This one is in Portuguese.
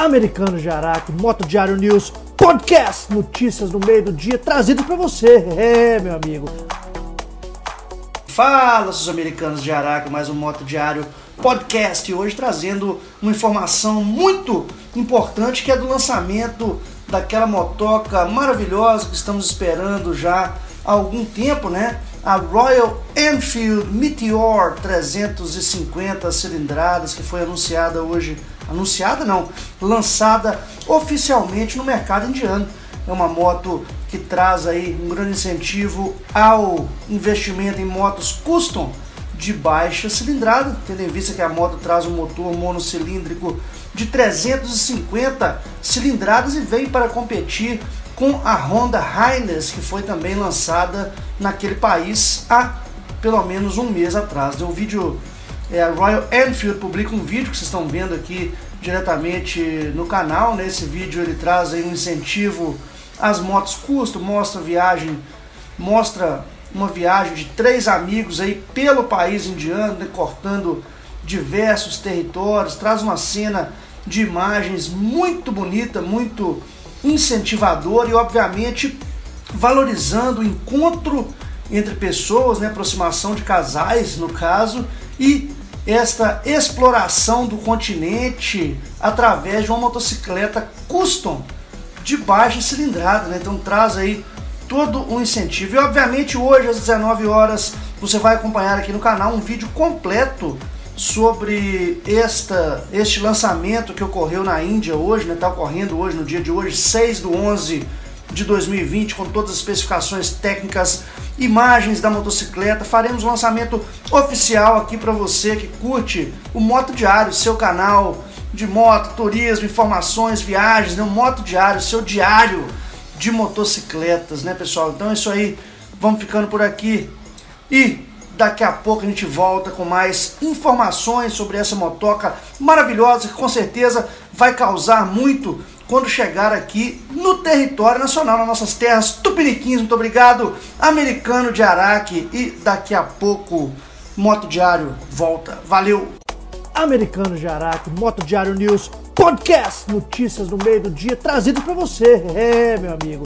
Americano de Araque, Moto Diário News, podcast, notícias no meio do dia, trazido para você, é, meu amigo. Fala, seus americanos de Araque, mais um Moto Diário podcast, hoje trazendo uma informação muito importante que é do lançamento daquela motoca maravilhosa que estamos esperando já há algum tempo, né? A Royal Enfield Meteor 350 cilindradas que foi anunciada hoje anunciada não, lançada oficialmente no mercado indiano. É uma moto que traz aí um grande incentivo ao investimento em motos custom de baixa cilindrada, tendo em vista que a moto traz um motor monocilíndrico de 350 cilindradas e vem para competir com a Honda Highness, que foi também lançada naquele país há pelo menos um mês atrás. O vídeo é, Royal Enfield publica um vídeo que vocês estão vendo aqui diretamente no canal. Nesse né? vídeo ele traz aí um incentivo às motos custo, mostra viagem, mostra uma viagem de três amigos aí pelo país indiano, né? cortando diversos territórios, traz uma cena de imagens muito bonita, muito incentivadora e obviamente valorizando o encontro entre pessoas, né, aproximação de casais no caso, e esta exploração do continente através de uma motocicleta custom de baixa cilindrada, né? Então traz aí todo o um incentivo. E obviamente hoje às 19 horas você vai acompanhar aqui no canal um vídeo completo sobre esta, este lançamento que ocorreu na Índia hoje, né? Está ocorrendo hoje, no dia de hoje, 6 do 11 de 2020, com todas as especificações técnicas, imagens da motocicleta. Faremos um lançamento oficial aqui para você que curte o Moto Diário, seu canal de moto, turismo, informações, viagens, né? o Moto Diário, seu diário de motocicletas, né, pessoal? Então é isso aí. Vamos ficando por aqui e daqui a pouco a gente volta com mais informações sobre essa motoca maravilhosa que com certeza vai causar muito quando chegar aqui no território nacional, nas nossas terras tupiniquins. Muito obrigado, americano de Araque. E daqui a pouco, Moto Diário volta. Valeu! Americano de Araque, Moto Diário News, podcast, notícias no meio do dia, trazido para você, é, meu amigo.